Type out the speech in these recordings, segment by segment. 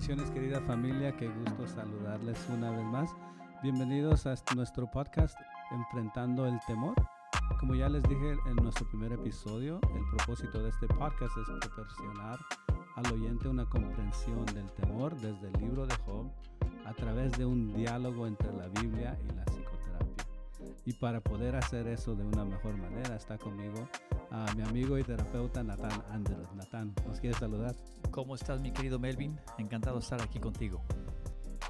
Bendiciones querida familia, qué gusto saludarles una vez más. Bienvenidos a nuestro podcast Enfrentando el Temor. Como ya les dije en nuestro primer episodio, el propósito de este podcast es proporcionar al oyente una comprensión del temor desde el libro de Job a través de un diálogo entre la Biblia y la psicoterapia. Y para poder hacer eso de una mejor manera está conmigo a mi amigo y terapeuta Nathan Andrews. Nathan, ¿nos quieres saludar? ¿Cómo estás mi querido Melvin? Encantado de estar aquí contigo.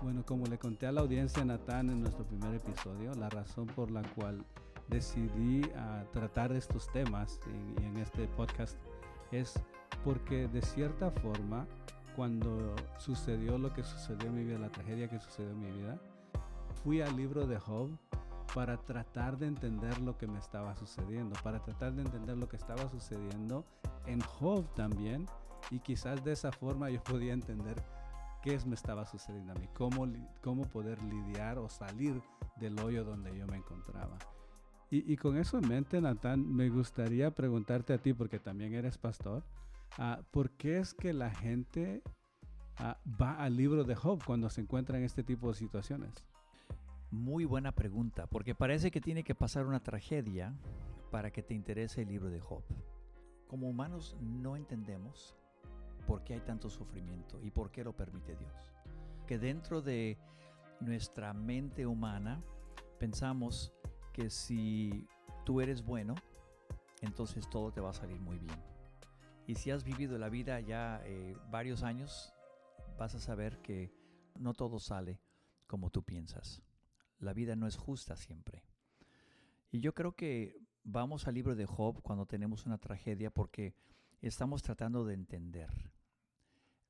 Bueno, como le conté a la audiencia Nathan en nuestro primer episodio, la razón por la cual decidí uh, tratar estos temas y en este podcast es porque de cierta forma cuando sucedió lo que sucedió en mi vida, la tragedia que sucedió en mi vida, fui al libro de Job para tratar de entender lo que me estaba sucediendo, para tratar de entender lo que estaba sucediendo en Job también y quizás de esa forma yo podía entender qué me estaba sucediendo a mí, cómo, cómo poder lidiar o salir del hoyo donde yo me encontraba. Y, con eso en mente, Natán, me gustaría preguntarte a ti, porque también eres pastor, uh, ¿por qué es que la gente uh, va al libro de Job cuando se encuentra en este tipo de situaciones? Muy buena pregunta, porque parece que tiene que pasar una tragedia para que te interese el libro de Job. Como humanos no entendemos por qué hay tanto sufrimiento y por qué lo permite Dios. Que dentro de nuestra mente humana pensamos que si tú eres bueno, entonces todo te va a salir muy bien. Y si has vivido la vida ya eh, varios años, vas a saber que no todo sale como tú piensas. La vida no es justa siempre. Y yo creo que vamos al libro de Job cuando tenemos una tragedia porque estamos tratando de entender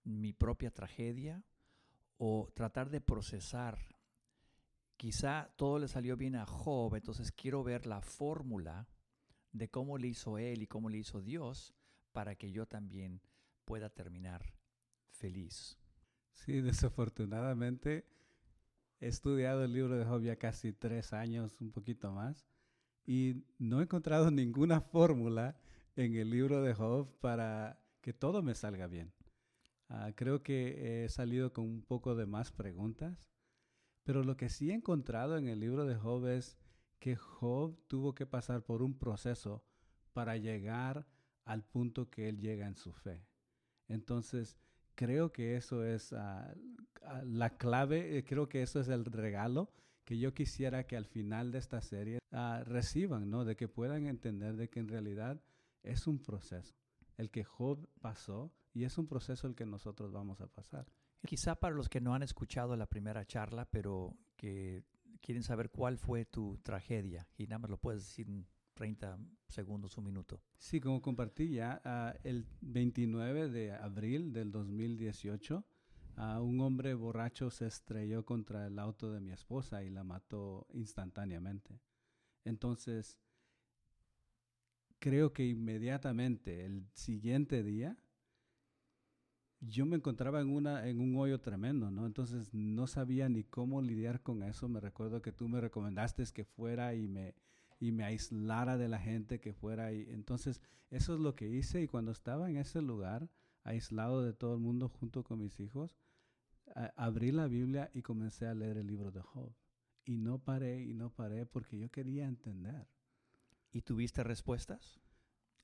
mi propia tragedia o tratar de procesar. Quizá todo le salió bien a Job, entonces quiero ver la fórmula de cómo le hizo él y cómo le hizo Dios para que yo también pueda terminar feliz. Sí, desafortunadamente he estudiado el libro de Job ya casi tres años, un poquito más, y no he encontrado ninguna fórmula en el libro de Job para que todo me salga bien. Uh, creo que he salido con un poco de más preguntas, pero lo que sí he encontrado en el libro de Job es que Job tuvo que pasar por un proceso para llegar al punto que él llega en su fe. Entonces, creo que eso es uh, la clave, eh, creo que eso es el regalo que yo quisiera que al final de esta serie uh, reciban, ¿no? De que puedan entender de que en realidad es un proceso, el que Job pasó y es un proceso el que nosotros vamos a pasar. Quizá para los que no han escuchado la primera charla, pero que quieren saber cuál fue tu tragedia y nada más lo puedes decir 30 segundos, un minuto. Sí, como compartí ya, uh, el 29 de abril del 2018, uh, un hombre borracho se estrelló contra el auto de mi esposa y la mató instantáneamente. Entonces, creo que inmediatamente, el siguiente día, yo me encontraba en, una, en un hoyo tremendo, ¿no? Entonces no sabía ni cómo lidiar con eso. Me recuerdo que tú me recomendaste que fuera y me, y me aislara de la gente, que fuera. Y, entonces eso es lo que hice y cuando estaba en ese lugar, aislado de todo el mundo junto con mis hijos, a, abrí la Biblia y comencé a leer el libro de Job. Y no paré y no paré porque yo quería entender. ¿Y tuviste respuestas?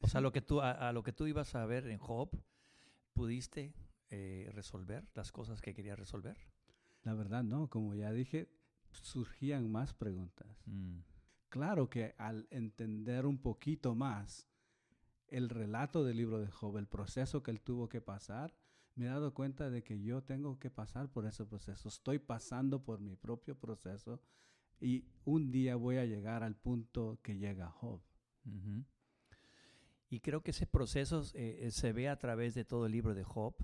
O sea, lo que tú, a, a lo que tú ibas a ver en Job, ¿pudiste eh, resolver las cosas que quería resolver? La verdad no, como ya dije, surgían más preguntas. Mm. Claro que al entender un poquito más el relato del libro de Job, el proceso que él tuvo que pasar, me he dado cuenta de que yo tengo que pasar por ese proceso. Estoy pasando por mi propio proceso y un día voy a llegar al punto que llega Job. Uh -huh. Y creo que ese proceso eh, se ve a través de todo el libro de Job.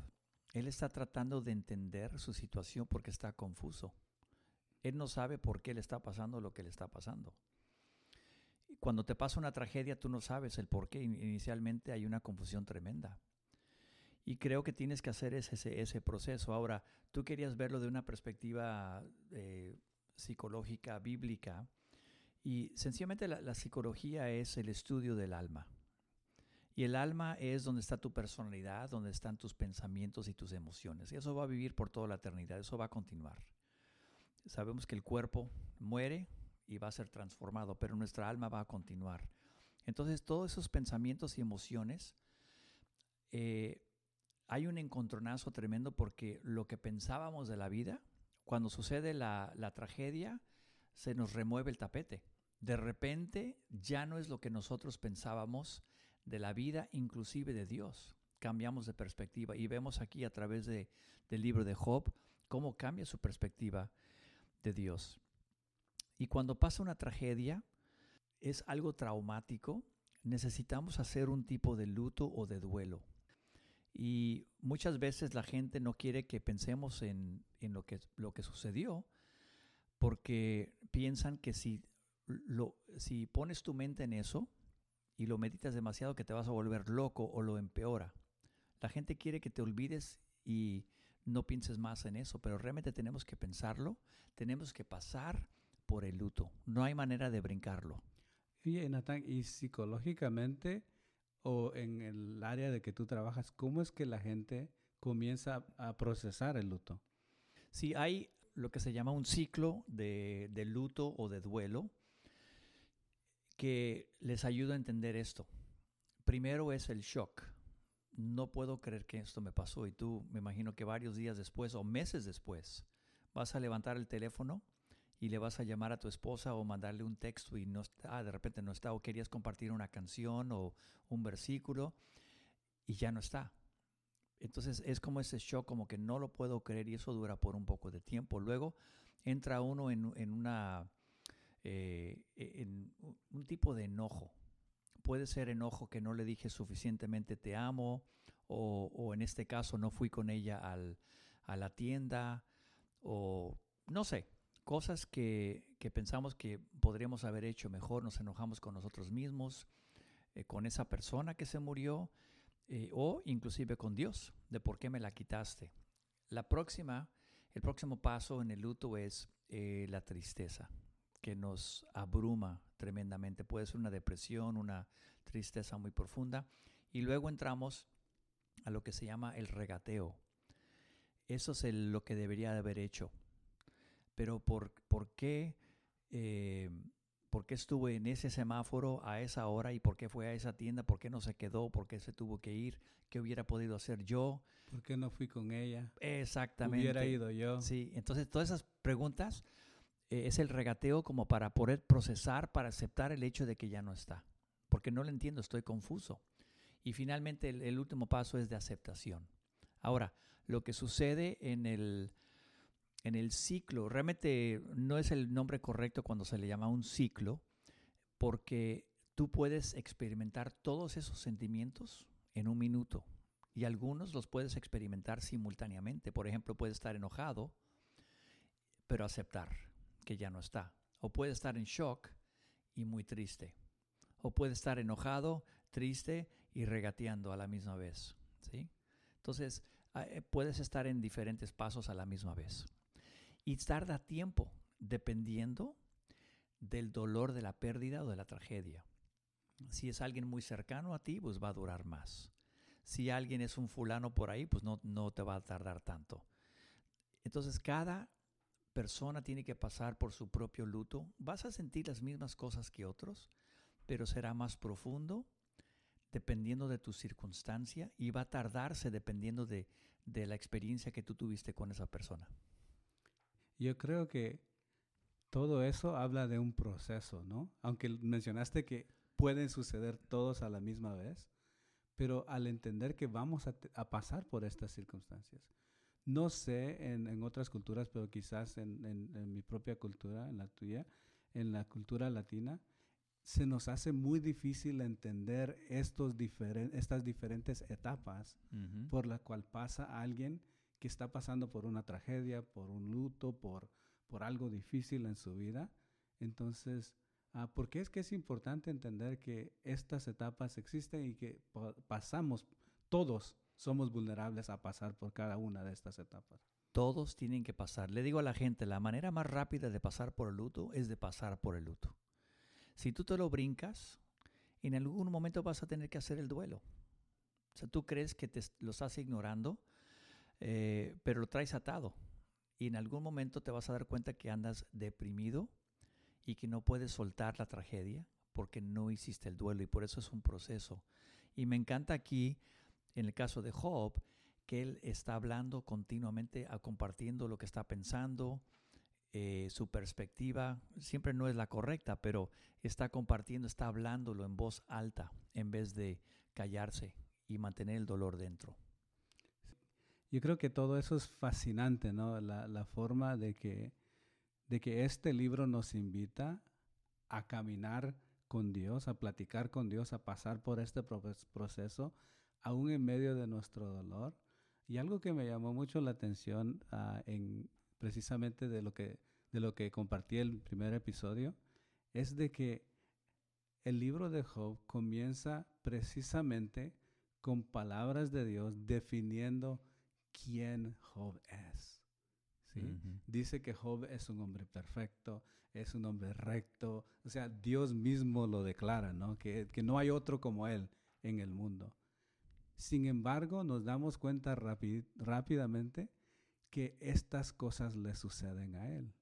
Él está tratando de entender su situación porque está confuso. Él no sabe por qué le está pasando lo que le está pasando. Y cuando te pasa una tragedia, tú no sabes el por qué. Inicialmente hay una confusión tremenda. Y creo que tienes que hacer ese, proceso. Ahora, tú querías verlo de una perspectiva eh, psicológica, bíblica. Y sencillamente la, la psicología es el estudio del alma. Y el alma es donde está tu personalidad, donde están tus pensamientos y tus emociones. Y eso va a vivir por toda la eternidad, eso va a continuar. Sabemos que el cuerpo muere y va a ser transformado, pero nuestra alma va a continuar. Entonces todos esos pensamientos y emociones, eh, hay un encontronazo tremendo porque lo que pensábamos de la vida, cuando sucede la, la tragedia, se nos remueve el tapete. De repente ya no es lo que nosotros pensábamos de la vida, inclusive de Dios. Cambiamos de perspectiva y vemos aquí a través de, del libro de Job cómo cambia su perspectiva de Dios. Y cuando pasa una tragedia, es algo traumático, necesitamos hacer un tipo de luto o de duelo. Y muchas veces la gente no quiere que pensemos en, en lo, que, lo que sucedió, porque piensan que si, lo, si pones tu mente en eso y lo meditas demasiado, que te vas a volver loco o lo empeora. La gente quiere que te olvides y no pienses más en eso, pero realmente tenemos que pensarlo, tenemos que pasar por el luto. No hay manera de brincarlo. Y Nathan, y psicológicamente o en el área de que tú trabajas, ¿cómo es que la gente comienza a procesar el luto? Sí, hay lo que se llama un ciclo de, de luto o de duelo que les ayuda a entender esto. Primero es el shock. No puedo creer que esto me pasó y tú me imagino que varios días después o meses después vas a levantar el teléfono y le vas a llamar a tu esposa o mandarle un texto y no está, ah, de repente no está, o querías compartir una canción o un versículo y ya no está. Entonces es como ese shock, como que no lo puedo creer y eso dura por un poco de tiempo. Luego entra uno en, en una, eh, en un tipo de enojo. Puede ser enojo que no le dije suficientemente te amo o, o en este caso no fui con ella al, a la tienda o no sé, cosas que, que, pensamos que podríamos haber hecho mejor, nos enojamos con nosotros mismos, eh, con esa persona que se murió, eh, o inclusive con Dios, de por qué me la quitaste. La próxima, el próximo paso en el luto es eh, la tristeza, que nos abruma tremendamente. Puede ser una depresión, una tristeza muy profunda. Y luego entramos a lo que se llama el regateo. Eso es lo que debería de haber hecho pero ¿por, por qué? Eh, ¿Por qué estuve en ese semáforo a esa hora y por qué fue a esa tienda? ¿Por qué no se quedó? ¿Por qué se tuvo que ir? ¿Qué hubiera podido hacer yo? ¿Por qué no fui con ella? Exactamente. Hubiera ido yo. Sí, entonces todas esas preguntas eh, es el regateo como para poder procesar, para aceptar el hecho de que ya no está. Porque no lo entiendo, estoy confuso. Y finalmente el, último paso es de aceptación. Ahora, lo que sucede en el en el ciclo, realmente no es el nombre correcto cuando se le llama un ciclo, porque tú puedes experimentar todos esos sentimientos en un minuto y algunos los puedes experimentar simultáneamente. Por ejemplo, puedes estar enojado, pero aceptar que ya no está. O puedes estar en shock y muy triste. O puedes estar enojado, triste y regateando a la misma vez. ¿sí? Entonces, eh, puedes estar en diferentes pasos a la misma vez. Y tarda tiempo, dependiendo del dolor de la pérdida o de la tragedia. Si es alguien muy cercano a ti, pues va a durar más. Si alguien es un fulano por ahí, pues no, no te va a tardar tanto. Entonces cada persona tiene que pasar por su propio luto. Vas a sentir las mismas cosas que otros, pero será más profundo dependiendo de tu circunstancia y va a tardarse dependiendo de, de la experiencia que tú tuviste con esa persona. Yo creo que todo eso habla de un proceso, ¿no? Aunque mencionaste que pueden suceder todos a la misma vez, pero al entender que vamos a, a pasar por estas circunstancias. No sé en, en otras culturas, pero quizás en, en, en, mi propia cultura, en la tuya, en la cultura latina, se nos hace muy difícil entender estos diferen, estas diferentes etapas uh -huh. por las cuales pasa alguien que está pasando por una tragedia, por un luto, por, por algo difícil en su vida. Entonces, uh, ¿por qué es que es importante entender que estas etapas existen y que pasamos, todos somos vulnerables a pasar por cada una de estas etapas? Todos tienen que pasar. Le digo a la gente, la manera más rápida de pasar por el luto es de pasar por el luto. Si tú te lo brincas, en algún momento vas a tener que hacer el duelo. O sea, tú crees que te lo estás ignorando, eh, pero lo traes atado. Y en algún momento te vas a dar cuenta que andas deprimido y que no puedes soltar la tragedia porque no hiciste el duelo y por eso es un proceso. Y me encanta aquí, en el caso de Job, que él está hablando continuamente, compartiendo lo que está pensando, eh, su perspectiva siempre no es la correcta, pero está compartiendo, está hablándolo en voz alta en vez de callarse y mantener el dolor dentro. Yo creo que todo eso es fascinante, ¿no? La, la forma de que, de que este libro nos invita a caminar con Dios, a platicar con Dios, a pasar por este proceso, aún en medio de nuestro dolor. Y algo que me llamó mucho la atención uh, en precisamente de lo que de lo que compartí el primer episodio es de que el libro de Job comienza precisamente con palabras de Dios definiendo quién Job es. ¿sí? Dice que Job es un hombre perfecto, es un hombre recto, o sea, Dios mismo lo declara, ¿no? Que, que no hay otro como él en el mundo. Sin embargo, nos damos cuenta rápidamente que estas cosas le suceden a él.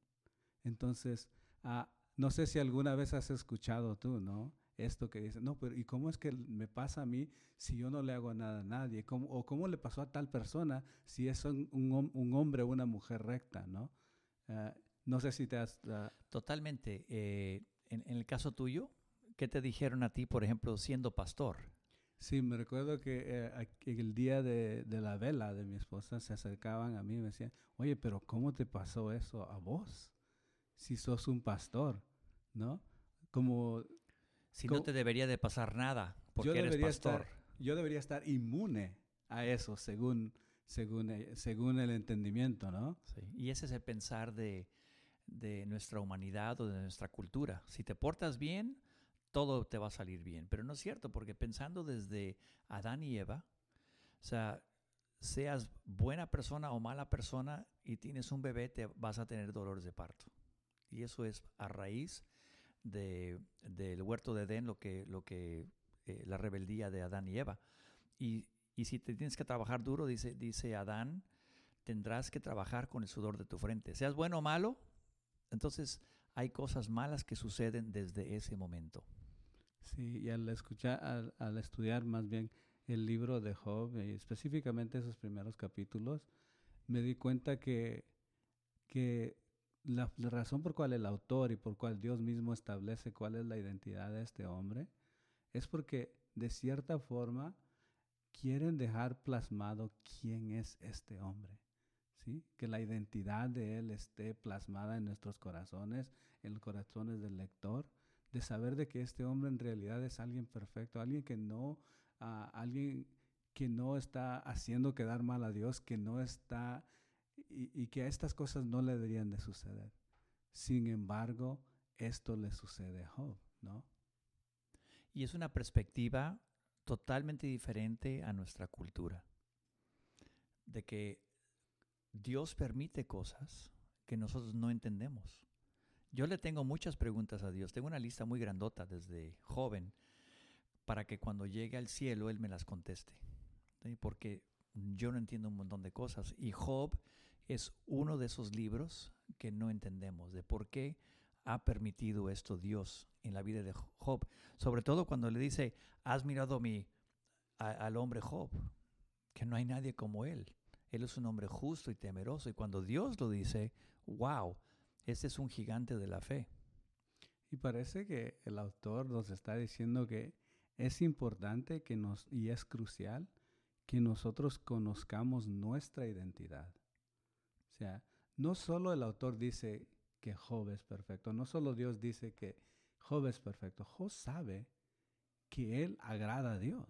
Entonces, ah, no sé si alguna vez has escuchado tú, ¿no? Esto que dice, no, pero ¿y cómo es que me pasa a mí si yo no le hago nada a nadie? ¿O cómo le pasó a tal persona si es un, un, hombre o una mujer recta, ¿no? Ah, no sé si te has... Ah, Totalmente. Eh, en, el caso tuyo, ¿qué te dijeron a ti, por ejemplo, siendo pastor? Sí, me recuerdo que eh, el día de, de, la vela de mi esposa se acercaban a mí y me decían, oye, pero ¿cómo te pasó eso a vos? Si sos un pastor, ¿no? Como... Si no te debería de pasar nada porque eres pastor. yo debería estar inmune a eso según, según, eh, según el entendimiento, ¿no? Sí. Y ese es el pensar de, de nuestra humanidad o de nuestra cultura. Si te portas bien, todo te va a salir bien. Pero no es cierto, porque pensando desde Adán y Eva, o sea, seas buena persona o mala persona y tienes un bebé, te vas a tener dolores de parto. Y eso es a raíz de, del huerto de Edén, lo que, lo que eh, la rebeldía de Adán y Eva. Y, y, si te tienes que trabajar duro, dice, dice Adán, tendrás que trabajar con el sudor de tu frente. Seas bueno o malo, entonces hay cosas malas que suceden desde ese momento. Sí, y al escuchar, al, estudiar más bien el libro de Job, y específicamente esos primeros capítulos, me di cuenta que, que la, razón por cual el autor y por cual Dios mismo establece cuál es la identidad de este hombre es porque de cierta forma quieren dejar plasmado quién es este hombre. ¿Sí? Que la identidad de Él esté plasmada en nuestros corazones, en los corazones del lector, de saber de que este hombre en realidad es alguien perfecto, alguien que no, uh, alguien que no está haciendo quedar mal a Dios, que no está, y, y, que estas cosas no le deberían de suceder. Sin embargo, esto le sucede a Job, ¿no? Y es una perspectiva totalmente diferente a nuestra cultura, de que Dios permite cosas que nosotros no entendemos. Yo le tengo muchas preguntas a Dios. Tengo una lista muy grandota desde joven para que cuando llegue al cielo Él me las conteste. Porque yo no entiendo un montón de cosas. Y Job es uno de esos libros que no entendemos, de por qué ha permitido esto Dios en la vida de Job. Sobre todo cuando le dice, has mirado a mi, al hombre Job, que no hay nadie como él. Él es un hombre justo y temeroso. Y cuando Dios lo dice, wow, este es un gigante de la fe. Y parece que el autor nos está diciendo que es importante que nos, y es crucial, que nosotros conozcamos nuestra identidad. O sea, no solo el autor dice que Job es perfecto, no solo Dios dice que Job es perfecto, Job sabe que él agrada a Dios.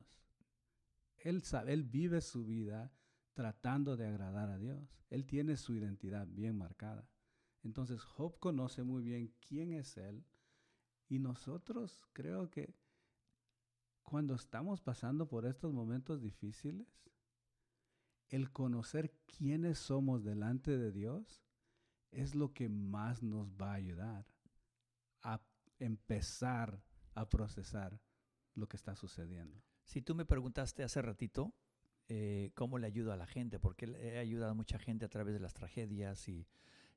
Él sabe, él vive su vida tratando de agradar a Dios. Él tiene su identidad bien marcada. Entonces Job conoce muy bien quién es Él y nosotros creo que cuando estamos pasando por estos momentos difíciles, el conocer quiénes somos delante de Dios es lo que más nos va a ayudar a empezar a procesar lo que está sucediendo. Si tú me preguntaste hace ratito eh, cómo le ayudo a la gente, porque he ayudado a mucha gente a través de las tragedias y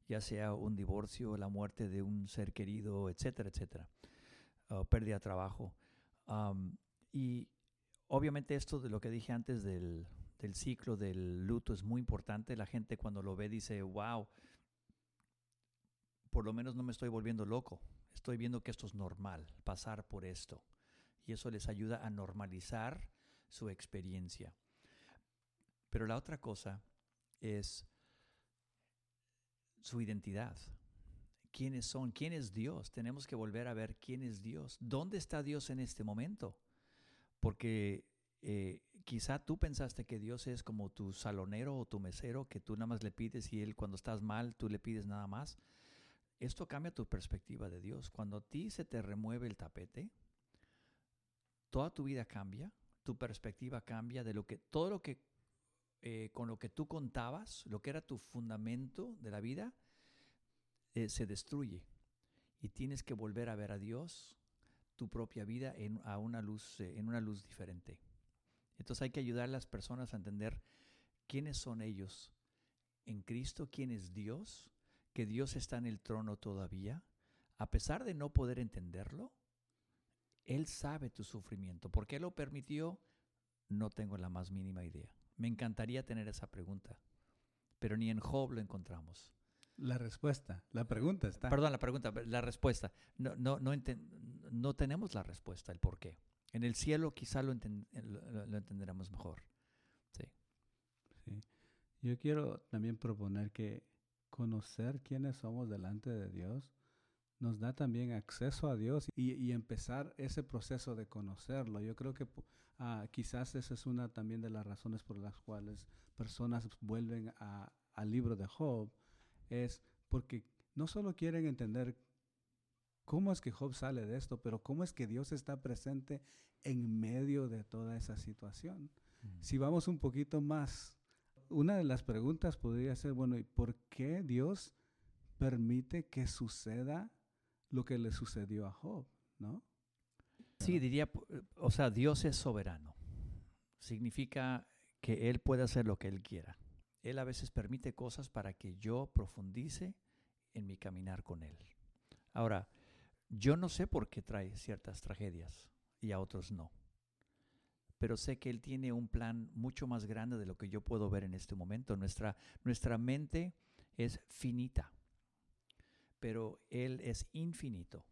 ya sea un divorcio, la muerte de un ser querido, etcétera, etcétera, pérdida de trabajo. y obviamente esto de lo que dije antes del, del ciclo del luto es muy importante. La gente cuando lo ve dice, wow, por lo menos no me estoy volviendo loco. Estoy viendo que esto es normal, pasar por esto. Y eso les ayuda a normalizar su experiencia. Pero la otra cosa es su identidad. ¿Quiénes son? ¿Quién es Dios? Tenemos que volver a ver quién es Dios. ¿Dónde está Dios en este momento? Porque eh, quizá tú pensaste que Dios es como tu salonero o tu mesero, que tú nada más le pides y Él cuando estás mal, tú le pides nada más. Esto cambia tu perspectiva de Dios. Cuando a ti se te remueve el tapete, toda tu vida cambia, tu perspectiva cambia de lo que todo lo que eh, con lo que tú contabas, lo que era tu fundamento de la vida, eh, se destruye y tienes que volver a ver a Dios, tu propia vida en, a una luz, eh, en una luz diferente. Entonces hay que ayudar a las personas a entender quiénes son ellos en Cristo, quién es Dios, que Dios está en el trono todavía, a pesar de no poder entenderlo. Él sabe tu sufrimiento. ¿Por qué lo permitió? No tengo la más mínima idea. Me encantaría tener esa pregunta, pero ni en Job lo encontramos. La respuesta, la pregunta está. Perdón, la pregunta, la respuesta. No, no, no, no tenemos la respuesta, el por qué. En el cielo quizá lo, lo, entenderemos mejor. Sí. sí. Yo quiero también proponer que conocer quiénes somos delante de Dios nos da también acceso a Dios y, empezar ese proceso de conocerlo. Yo creo que uh, quizás esa es una también de las razones por las cuales personas vuelven al libro de Job, es porque no solo quieren entender cómo es que Job sale de esto, pero cómo es que Dios está presente en medio de toda esa situación. Mm. Si vamos un poquito más, una de las preguntas podría ser, bueno, ¿y por qué Dios permite que suceda lo que le sucedió a Job, no? Sí, diría, o sea, Dios es soberano. Significa que Él puede hacer lo que Él quiera. Él a veces permite cosas para que yo profundice en mi caminar con Él. Ahora, yo no sé por qué trae ciertas tragedias y a otros no. Pero sé que Él tiene un plan mucho más grande de lo que yo puedo ver en este momento. Nuestra, nuestra mente es finita, pero Él es infinito.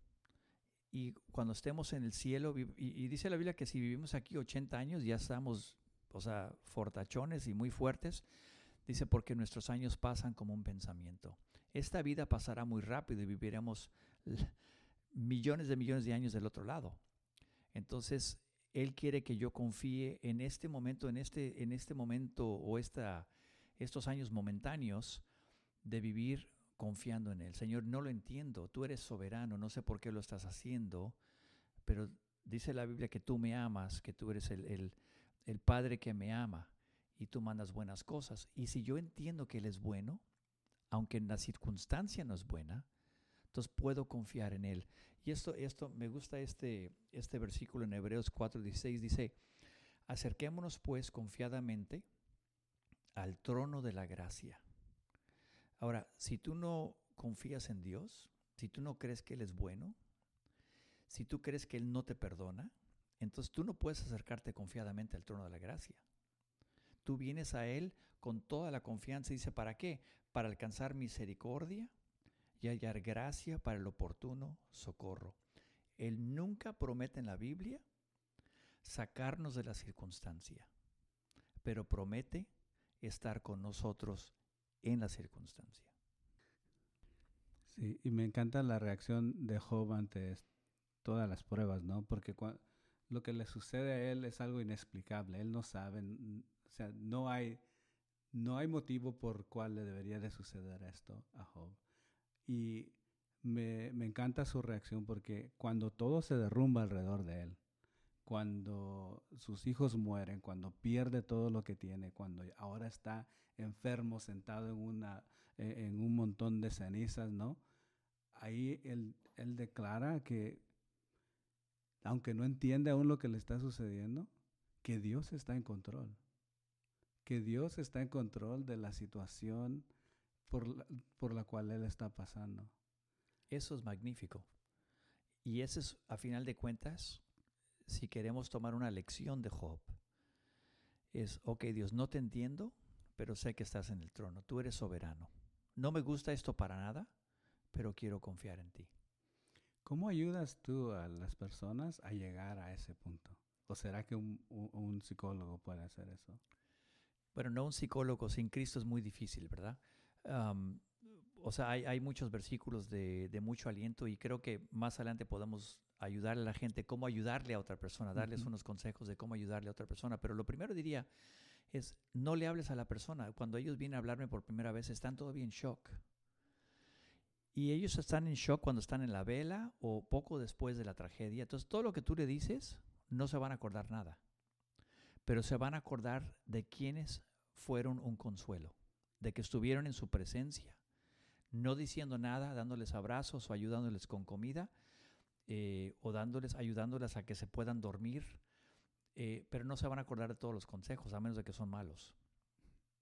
Y cuando estemos en el cielo, y, dice la Biblia que si vivimos aquí 80 años, ya estamos, o sea, fortachones y muy fuertes. Dice, porque nuestros años pasan como un pensamiento. Esta vida pasará muy rápido y viviremos millones de millones de años del otro lado. Entonces, Él quiere que yo confíe en este momento, en este, en este momento o esta, estos años momentáneos de vivir confiando en Él. Señor, no lo entiendo, tú eres soberano, no sé por qué lo estás haciendo, pero dice la Biblia que tú me amas, que tú eres el, el, Padre que me ama y tú mandas buenas cosas. Y si yo entiendo que Él es bueno, aunque en la circunstancia no es buena, entonces puedo confiar en Él. Y esto, esto me gusta este, este versículo en Hebreos 4:16, dice, acerquémonos pues confiadamente al trono de la gracia. Ahora, si tú no confías en Dios, si tú no crees que Él es bueno, si tú crees que Él no te perdona, entonces tú no puedes acercarte confiadamente al trono de la gracia. Tú vienes a Él con toda la confianza y dice, ¿para qué? Para alcanzar misericordia y hallar gracia para el oportuno socorro. Él nunca promete en la Biblia sacarnos de la circunstancia, pero promete estar con nosotros en la circunstancia. Sí, y me encanta la reacción de Job ante todas las pruebas, ¿no? Porque lo que le sucede a él es algo inexplicable. Él no sabe, o sea, no hay, no hay motivo por cual le debería de suceder esto a Job. Y me, me, encanta su reacción porque cuando todo se derrumba alrededor de él, cuando sus hijos mueren, cuando pierde todo lo que tiene, cuando ahora está enfermo, sentado en, una, e, en un montón de cenizas, ¿no? Ahí él, él declara que aunque no entiende aún lo que le está sucediendo, que Dios está en control. Que Dios está en control de la situación por la, por la cual él está pasando. Eso es magnífico. Y ese es, a final de cuentas, si queremos tomar una lección de Job, es, ok Dios, no te entiendo, pero sé que estás en el trono, tú eres soberano. No me gusta esto para nada, pero quiero confiar en ti. ¿Cómo ayudas tú a las personas a llegar a ese punto? ¿O será que un, psicólogo puede hacer eso? Bueno, no un psicólogo sin Cristo es muy difícil, ¿verdad? o sea, hay, muchos versículos de, mucho aliento y creo que más adelante podemos ayudar a la gente cómo ayudarle a otra persona, darles unos consejos de cómo ayudarle a otra persona. Pero lo primero diría es, no le hables a la persona. Cuando ellos vienen a hablarme por primera vez, están todavía en shock. Y ellos están en shock cuando están en la vela o poco después de la tragedia. Entonces, todo lo que tú le dices, no se van a acordar nada. Pero se van a acordar de quienes fueron un consuelo, de que estuvieron en su presencia, no diciendo nada, dándoles abrazos o ayudándoles con comida, eh, o dándoles, ayudándoles a que se puedan dormir, eh, pero no se van a acordar de todos los consejos, a menos de que son malos.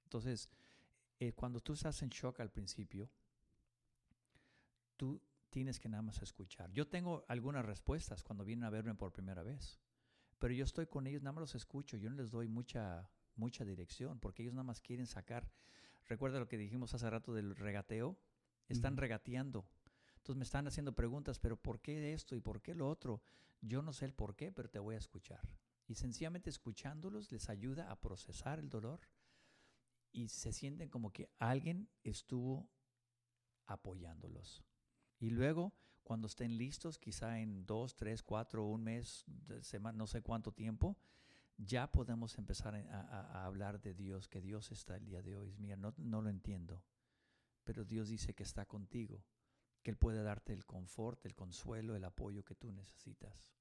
Entonces, eh, cuando tú estás en shock al principio, tú tienes que nada más escuchar. Yo tengo algunas respuestas cuando vienen a verme por primera vez, pero yo estoy con ellos, nada más los escucho, yo no les doy mucha, mucha dirección, porque ellos nada más quieren sacar. Recuerda lo que dijimos hace rato del regateo, están regateando. Entonces me están haciendo preguntas, pero ¿por qué esto y por qué lo otro? Yo no sé el por qué, pero te voy a escuchar. Y sencillamente escuchándolos les ayuda a procesar el dolor y se sienten como que alguien estuvo apoyándolos. Y luego, cuando estén listos, quizá en dos, tres, cuatro, un mes, no sé cuánto tiempo, ya podemos empezar a, hablar de Dios, que Dios está el día de hoy. Mira, no, no lo entiendo, pero Dios dice que está contigo, que Él puede darte el confort, el consuelo, el apoyo que tú necesitas.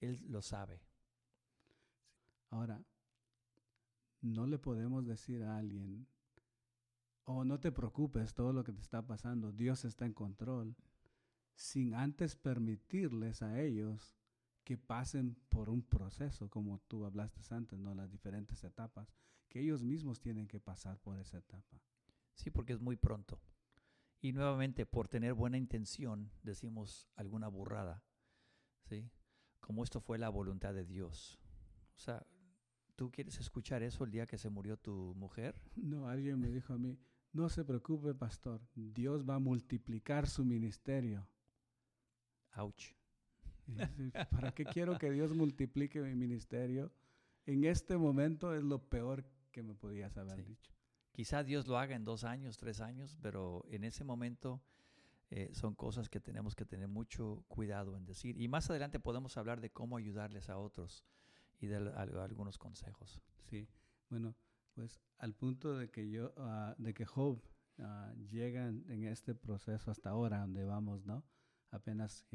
Él lo sabe. Ahora, no le podemos decir a alguien, oh, no te preocupes, todo lo que te está pasando, Dios está en control sin antes permitirles a ellos que pasen por un proceso, como tú hablaste antes, ¿no? Las diferentes etapas, que ellos mismos tienen que pasar por esa etapa. Sí, porque es muy pronto. Y nuevamente, por tener buena intención, decimos alguna burrada, ¿sí? Como esto fue la voluntad de Dios. O sea, ¿tú quieres escuchar eso el día que se murió tu mujer? No, alguien me dijo a mí, no se preocupe, pastor, Dios va a multiplicar su ministerio. Ouch. ¿Para qué quiero que Dios multiplique mi ministerio? En este momento es lo peor que me podías haber dicho. Quizá Dios lo haga en dos años, tres años, pero en ese momento eh, son cosas que tenemos que tener mucho cuidado en decir. Y más adelante podemos hablar de cómo ayudarles a otros y de algunos consejos. Sí, bueno, pues al punto de que yo, ah, de que Job uh, llega en este proceso hasta ahora, donde vamos, ¿no? apenas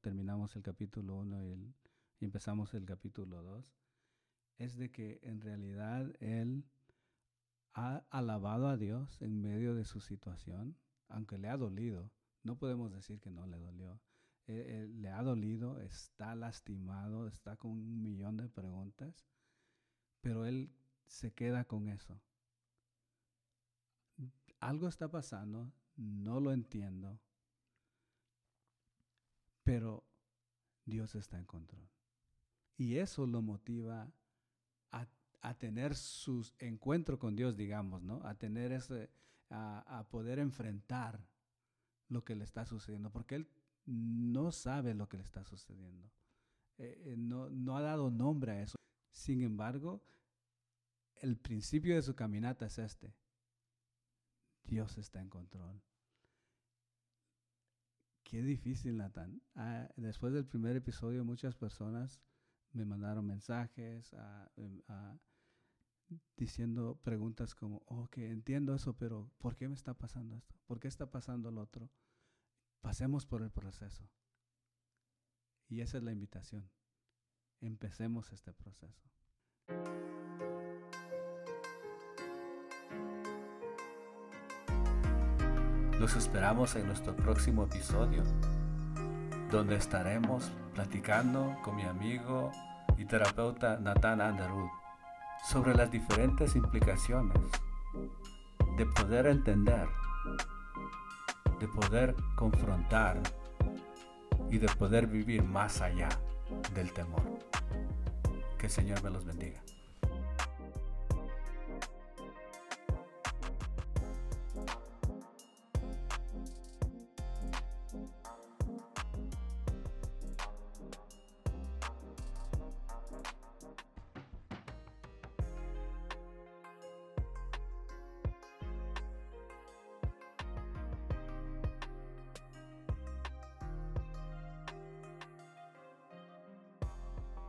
terminamos el capítulo 1 y, empezamos el capítulo 2, es de que en realidad él ha alabado a Dios en medio de su situación, aunque le ha dolido. No podemos decir que no le dolió. le ha dolido, está lastimado, está con un millón de preguntas, pero él se queda con eso. Algo está pasando, no lo entiendo, pero Dios está en control. Y eso lo motiva a, tener su encuentro con Dios, digamos, ¿no? A tener ese, a, poder enfrentar lo que le está sucediendo, porque él no sabe lo que le está sucediendo. Eh, eh, no, no ha dado nombre a eso. Sin embargo, el principio de su caminata es este. Dios está en control. Qué difícil, Nathan. Ah, después del primer episodio, muchas personas me mandaron mensajes em, diciendo preguntas como, ok, entiendo eso, pero ¿por qué me está pasando esto? ¿Por qué está pasando lo otro? Pasemos por el proceso. Y esa es la invitación. Empecemos este proceso. Los esperamos en nuestro próximo episodio, donde estaremos platicando con mi amigo y terapeuta Nathan Underwood sobre las diferentes implicaciones de poder entender, de poder confrontar y de poder vivir más allá del temor. Que el Señor me los bendiga.